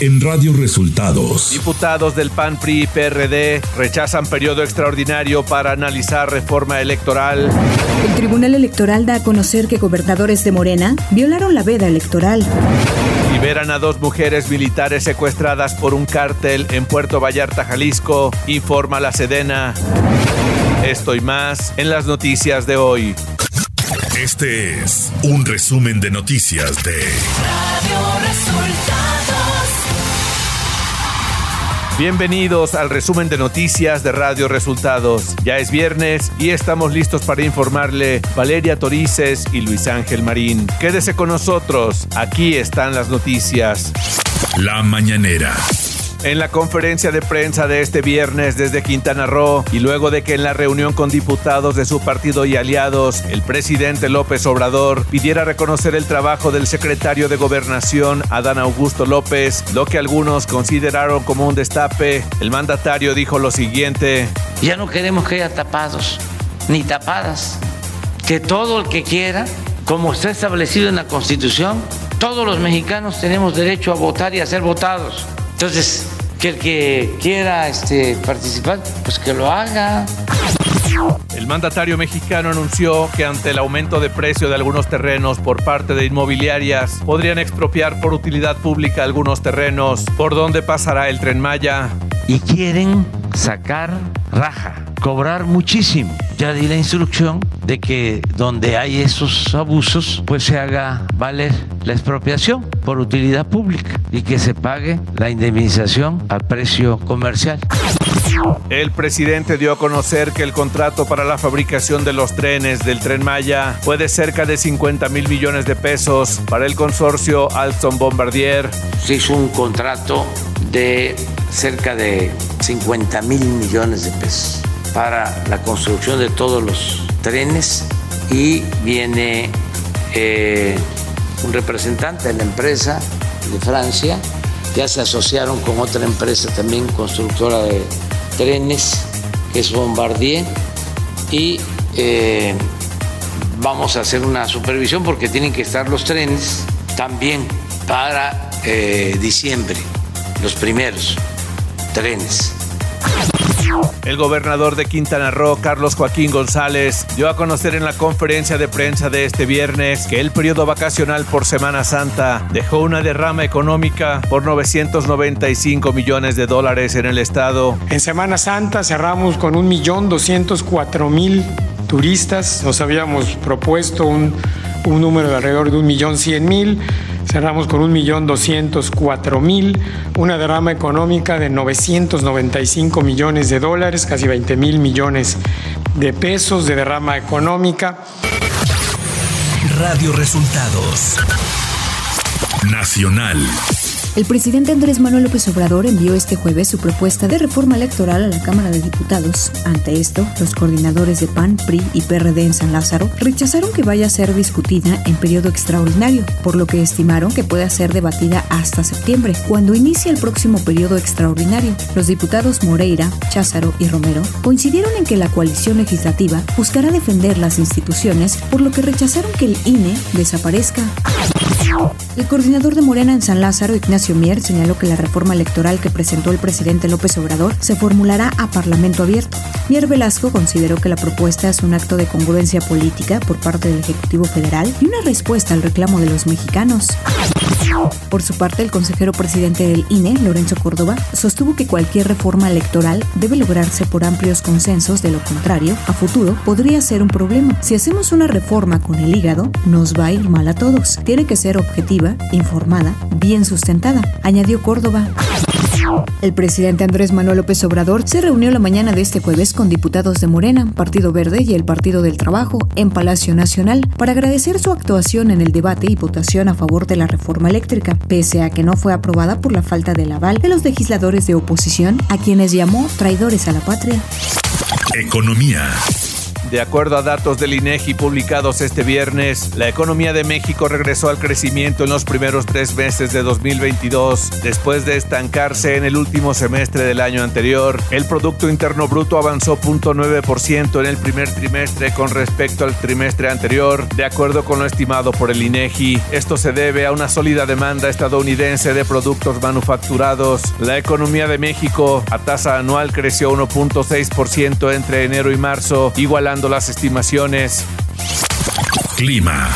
en Radio Resultados. Diputados del PAN, PRI y PRD rechazan periodo extraordinario para analizar reforma electoral. El Tribunal Electoral da a conocer que gobernadores de Morena violaron la veda electoral. Liberan a dos mujeres militares secuestradas por un cártel en Puerto Vallarta, Jalisco, informa la Sedena. Esto y más en las noticias de hoy. Este es un resumen de noticias de Radio Resultados. Bienvenidos al resumen de noticias de Radio Resultados. Ya es viernes y estamos listos para informarle Valeria Torices y Luis Ángel Marín. Quédese con nosotros, aquí están las noticias. La mañanera. En la conferencia de prensa de este viernes desde Quintana Roo y luego de que en la reunión con diputados de su partido y aliados, el presidente López Obrador pidiera reconocer el trabajo del secretario de Gobernación, Adán Augusto López, lo que algunos consideraron como un destape, el mandatario dijo lo siguiente. Ya no queremos que haya tapados ni tapadas, que todo el que quiera, como está establecido en la Constitución, todos los mexicanos tenemos derecho a votar y a ser votados. Entonces, que el que quiera este, participar, pues que lo haga. El mandatario mexicano anunció que ante el aumento de precio de algunos terrenos por parte de inmobiliarias, podrían expropiar por utilidad pública algunos terrenos. ¿Por dónde pasará el tren Maya? Y quieren sacar raja, cobrar muchísimo. Ya di la instrucción de que donde hay esos abusos, pues se haga valer la expropiación por utilidad pública y que se pague la indemnización al precio comercial. El presidente dio a conocer que el contrato para la fabricación de los trenes del tren Maya fue de cerca de 50 mil millones de pesos para el consorcio Alstom Bombardier. Se hizo un contrato de cerca de 50 mil millones de pesos para la construcción de todos los trenes y viene eh, un representante de la empresa de Francia, ya se asociaron con otra empresa también constructora de trenes, que es Bombardier, y eh, vamos a hacer una supervisión porque tienen que estar los trenes también para eh, diciembre, los primeros trenes. El gobernador de Quintana Roo, Carlos Joaquín González, dio a conocer en la conferencia de prensa de este viernes que el periodo vacacional por Semana Santa dejó una derrama económica por 995 millones de dólares en el estado. En Semana Santa cerramos con 1.204.000 turistas. Nos habíamos propuesto un, un número de alrededor de 1.100.000 cerramos con 1.204.000, una derrama económica de 995 millones de dólares, casi 20 mil millones de pesos de derrama económica. Radio Resultados Nacional. El presidente Andrés Manuel López Obrador envió este jueves su propuesta de reforma electoral a la Cámara de Diputados. Ante esto, los coordinadores de PAN, PRI y PRD en San Lázaro rechazaron que vaya a ser discutida en periodo extraordinario, por lo que estimaron que pueda ser debatida hasta septiembre, cuando inicie el próximo periodo extraordinario. Los diputados Moreira, Cházaro y Romero coincidieron en que la coalición legislativa buscará defender las instituciones, por lo que rechazaron que el INE desaparezca. El coordinador de Morena en San Lázaro, Ignacio Mier, señaló que la reforma electoral que presentó el presidente López Obrador se formulará a Parlamento abierto. Mier Velasco consideró que la propuesta es un acto de congruencia política por parte del Ejecutivo Federal y una respuesta al reclamo de los mexicanos. Por su parte, el consejero presidente del INE, Lorenzo Córdoba, sostuvo que cualquier reforma electoral debe lograrse por amplios consensos, de lo contrario, a futuro podría ser un problema. Si hacemos una reforma con el hígado, nos va a ir mal a todos. Tiene que ser objetiva, informada, bien sustentada, añadió Córdoba. El presidente Andrés Manuel López Obrador se reunió la mañana de este jueves con diputados de Morena, Partido Verde y el Partido del Trabajo en Palacio Nacional para agradecer su actuación en el debate y votación a favor de la reforma eléctrica, pese a que no fue aprobada por la falta del aval de los legisladores de oposición, a quienes llamó traidores a la patria. Economía. De acuerdo a datos del INEGI publicados este viernes, la economía de México regresó al crecimiento en los primeros tres meses de 2022, después de estancarse en el último semestre del año anterior. El Producto Interno Bruto avanzó 0.9% en el primer trimestre con respecto al trimestre anterior, de acuerdo con lo estimado por el INEGI. Esto se debe a una sólida demanda estadounidense de productos manufacturados. La economía de México a tasa anual creció 1.6% entre enero y marzo, las estimaciones. Clima.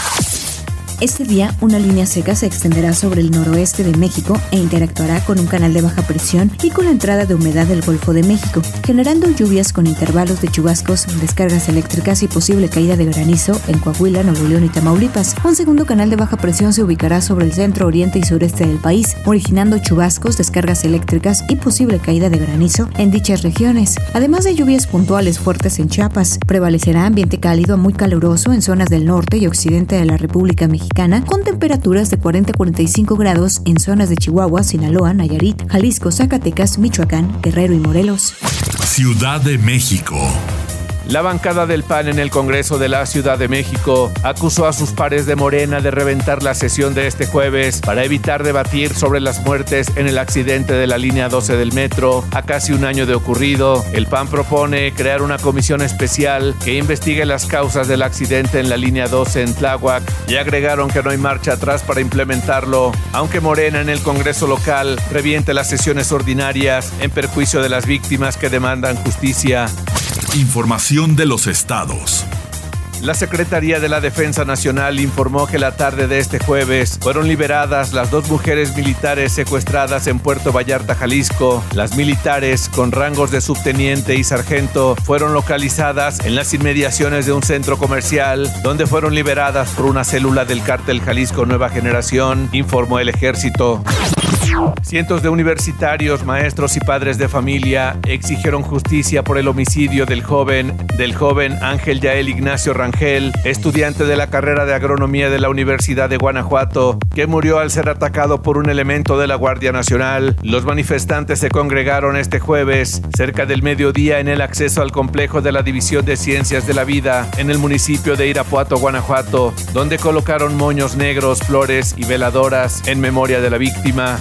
Este día, una línea seca se extenderá sobre el noroeste de México e interactuará con un canal de baja presión y con la entrada de humedad del Golfo de México, generando lluvias con intervalos de chubascos, descargas eléctricas y posible caída de granizo en Coahuila, Nuevo León y Tamaulipas. Un segundo canal de baja presión se ubicará sobre el centro, oriente y sureste del país, originando chubascos, descargas eléctricas y posible caída de granizo en dichas regiones. Además de lluvias puntuales fuertes en Chiapas, prevalecerá ambiente cálido a muy caluroso en zonas del norte y occidente de la República Mexicana con temperaturas de 40 a 45 grados en zonas de Chihuahua, Sinaloa, Nayarit, Jalisco, Zacatecas, Michoacán, Guerrero y Morelos. Ciudad de México. La bancada del PAN en el Congreso de la Ciudad de México acusó a sus pares de Morena de reventar la sesión de este jueves para evitar debatir sobre las muertes en el accidente de la línea 12 del metro a casi un año de ocurrido. El PAN propone crear una comisión especial que investigue las causas del accidente en la línea 12 en Tláhuac y agregaron que no hay marcha atrás para implementarlo, aunque Morena en el Congreso local reviente las sesiones ordinarias en perjuicio de las víctimas que demandan justicia. Información de los estados. La Secretaría de la Defensa Nacional informó que la tarde de este jueves fueron liberadas las dos mujeres militares secuestradas en Puerto Vallarta, Jalisco. Las militares, con rangos de subteniente y sargento, fueron localizadas en las inmediaciones de un centro comercial, donde fueron liberadas por una célula del cártel Jalisco Nueva Generación, informó el ejército. Cientos de universitarios, maestros y padres de familia exigieron justicia por el homicidio del joven, del joven Ángel Yael Ignacio Rangel, estudiante de la carrera de agronomía de la Universidad de Guanajuato, que murió al ser atacado por un elemento de la Guardia Nacional. Los manifestantes se congregaron este jueves, cerca del mediodía, en el acceso al complejo de la División de Ciencias de la Vida, en el municipio de Irapuato, Guanajuato, donde colocaron moños negros, flores y veladoras en memoria de la víctima.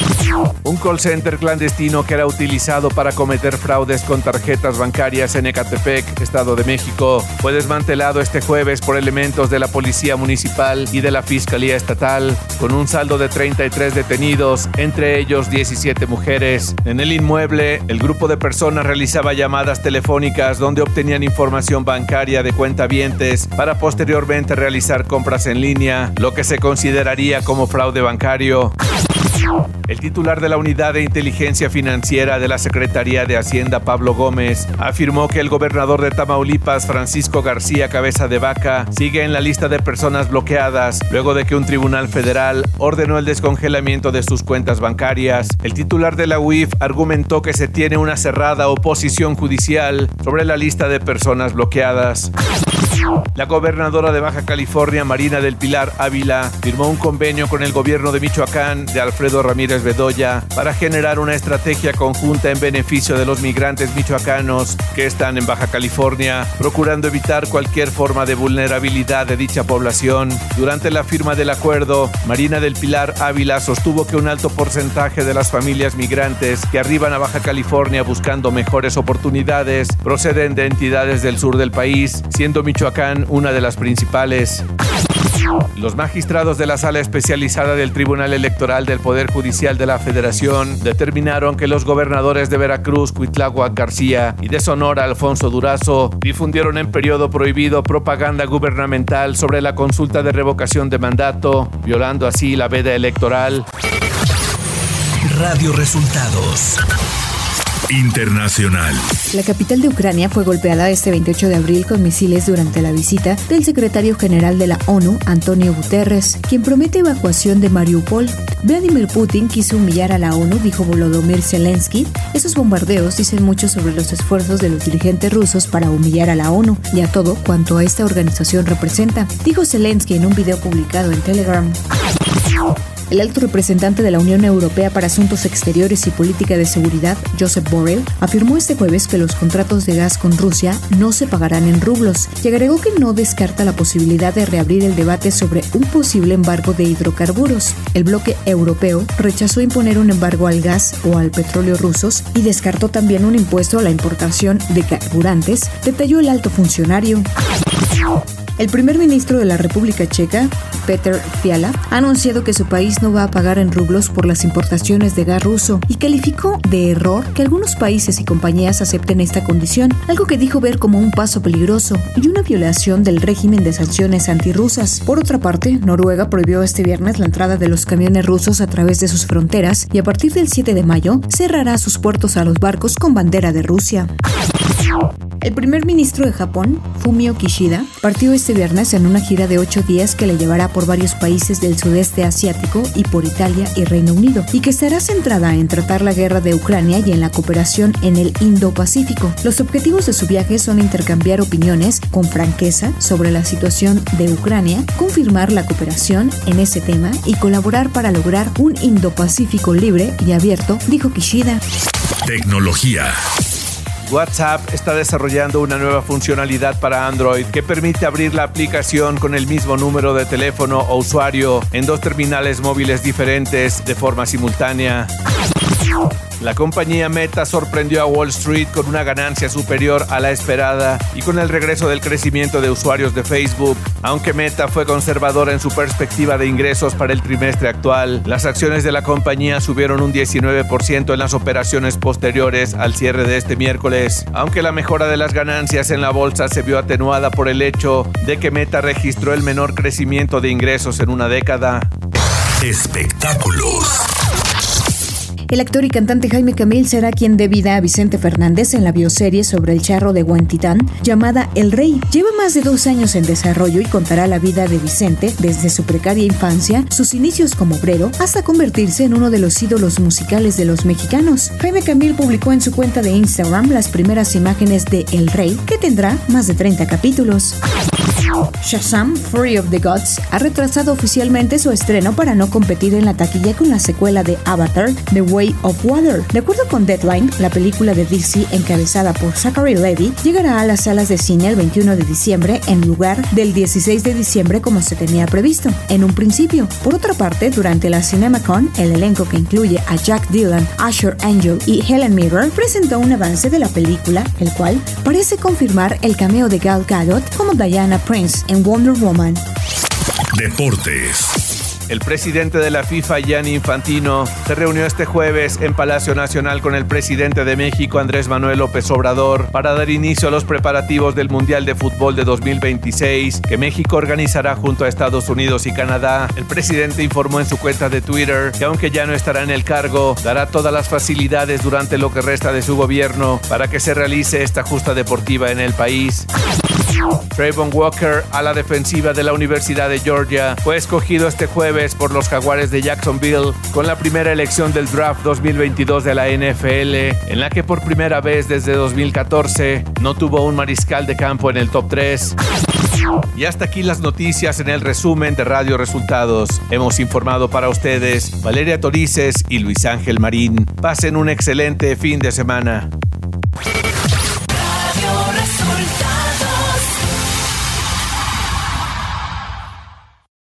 Un call center clandestino que era utilizado para cometer fraudes con tarjetas bancarias en Ecatepec, Estado de México, fue desmantelado este jueves por elementos de la Policía Municipal y de la Fiscalía Estatal, con un saldo de 33 detenidos, entre ellos 17 mujeres. En el inmueble, el grupo de personas realizaba llamadas telefónicas donde obtenían información bancaria de cuentavientes para posteriormente realizar compras en línea, lo que se consideraría como fraude bancario. El titular de la Unidad de Inteligencia Financiera de la Secretaría de Hacienda, Pablo Gómez, afirmó que el gobernador de Tamaulipas, Francisco García Cabeza de Vaca, sigue en la lista de personas bloqueadas luego de que un tribunal federal ordenó el descongelamiento de sus cuentas bancarias. El titular de la UIF argumentó que se tiene una cerrada oposición judicial sobre la lista de personas bloqueadas. La gobernadora de Baja California, Marina del Pilar Ávila, firmó un convenio con el gobierno de Michoacán de Alfredo Ramírez Bedoya para generar una estrategia conjunta en beneficio de los migrantes michoacanos que están en Baja California, procurando evitar cualquier forma de vulnerabilidad de dicha población. Durante la firma del acuerdo, Marina del Pilar Ávila sostuvo que un alto porcentaje de las familias migrantes que arriban a Baja California buscando mejores oportunidades proceden de entidades del sur del país, siendo Michoacán una de las principales. Los magistrados de la Sala Especializada del Tribunal Electoral del Poder Judicial de la Federación determinaron que los gobernadores de Veracruz, Cuitláhuac García y de Sonora, Alfonso Durazo, difundieron en periodo prohibido propaganda gubernamental sobre la consulta de revocación de mandato, violando así la veda electoral. Radio Resultados. Internacional. La capital de Ucrania fue golpeada este 28 de abril con misiles durante la visita del secretario general de la ONU, Antonio Guterres, quien promete evacuación de Mariupol. Vladimir Putin quiso humillar a la ONU, dijo Volodymyr Zelensky. Esos bombardeos dicen mucho sobre los esfuerzos de los dirigentes rusos para humillar a la ONU y a todo cuanto a esta organización representa, dijo Zelensky en un video publicado en Telegram. El alto representante de la Unión Europea para Asuntos Exteriores y Política de Seguridad, Joseph Borrell, afirmó este jueves que los contratos de gas con Rusia no se pagarán en rublos y agregó que no descarta la posibilidad de reabrir el debate sobre un posible embargo de hidrocarburos. El bloque europeo rechazó imponer un embargo al gas o al petróleo rusos y descartó también un impuesto a la importación de carburantes, detalló el alto funcionario. El primer ministro de la República Checa, Peter Fiala, ha anunciado que su país no va a pagar en rublos por las importaciones de gas ruso y calificó de error que algunos países y compañías acepten esta condición, algo que dijo ver como un paso peligroso y una violación del régimen de sanciones antirrusas. Por otra parte, Noruega prohibió este viernes la entrada de los camiones rusos a través de sus fronteras y a partir del 7 de mayo cerrará sus puertos a los barcos con bandera de Rusia. El primer ministro de Japón, Fumio Kishida, partió este viernes en una gira de ocho días que le llevará por varios países del sudeste asiático y por Italia y Reino Unido, y que estará centrada en tratar la guerra de Ucrania y en la cooperación en el Indo-Pacífico. Los objetivos de su viaje son intercambiar opiniones con franqueza sobre la situación de Ucrania, confirmar la cooperación en ese tema y colaborar para lograr un Indo-Pacífico libre y abierto, dijo Kishida. Tecnología. WhatsApp está desarrollando una nueva funcionalidad para Android que permite abrir la aplicación con el mismo número de teléfono o usuario en dos terminales móviles diferentes de forma simultánea. La compañía Meta sorprendió a Wall Street con una ganancia superior a la esperada y con el regreso del crecimiento de usuarios de Facebook. Aunque Meta fue conservadora en su perspectiva de ingresos para el trimestre actual, las acciones de la compañía subieron un 19% en las operaciones posteriores al cierre de este miércoles. Aunque la mejora de las ganancias en la bolsa se vio atenuada por el hecho de que Meta registró el menor crecimiento de ingresos en una década. Espectáculos. El actor y cantante Jaime Camil será quien dé vida a Vicente Fernández en la bioserie sobre el charro de Huentitán llamada El Rey. Lleva más de dos años en desarrollo y contará la vida de Vicente desde su precaria infancia, sus inicios como obrero, hasta convertirse en uno de los ídolos musicales de los mexicanos. Jaime Camil publicó en su cuenta de Instagram las primeras imágenes de El Rey, que tendrá más de 30 capítulos. Shazam Free of the Gods ha retrasado oficialmente su estreno para no competir en la taquilla con la secuela de Avatar, The Way of Water. De acuerdo con Deadline, la película de DC encabezada por Zachary Levy llegará a las salas de cine el 21 de diciembre en lugar del 16 de diciembre como se tenía previsto, en un principio. Por otra parte, durante la CinemaCon, el elenco que incluye a Jack Dylan, Asher Angel y Helen Mirren presentó un avance de la película, el cual parece confirmar el cameo de Gal Gadot como Diana Prince en Wonder Woman. Deportes. El presidente de la FIFA, Gianni Infantino, se reunió este jueves en Palacio Nacional con el presidente de México, Andrés Manuel López Obrador, para dar inicio a los preparativos del Mundial de Fútbol de 2026 que México organizará junto a Estados Unidos y Canadá. El presidente informó en su cuenta de Twitter que aunque ya no estará en el cargo, dará todas las facilidades durante lo que resta de su gobierno para que se realice esta justa deportiva en el país. Trayvon Walker, a la defensiva de la Universidad de Georgia, fue escogido este jueves por los Jaguares de Jacksonville con la primera elección del draft 2022 de la NFL, en la que por primera vez desde 2014 no tuvo un mariscal de campo en el top 3. Y hasta aquí las noticias en el resumen de Radio Resultados. Hemos informado para ustedes Valeria Torices y Luis Ángel Marín. Pasen un excelente fin de semana.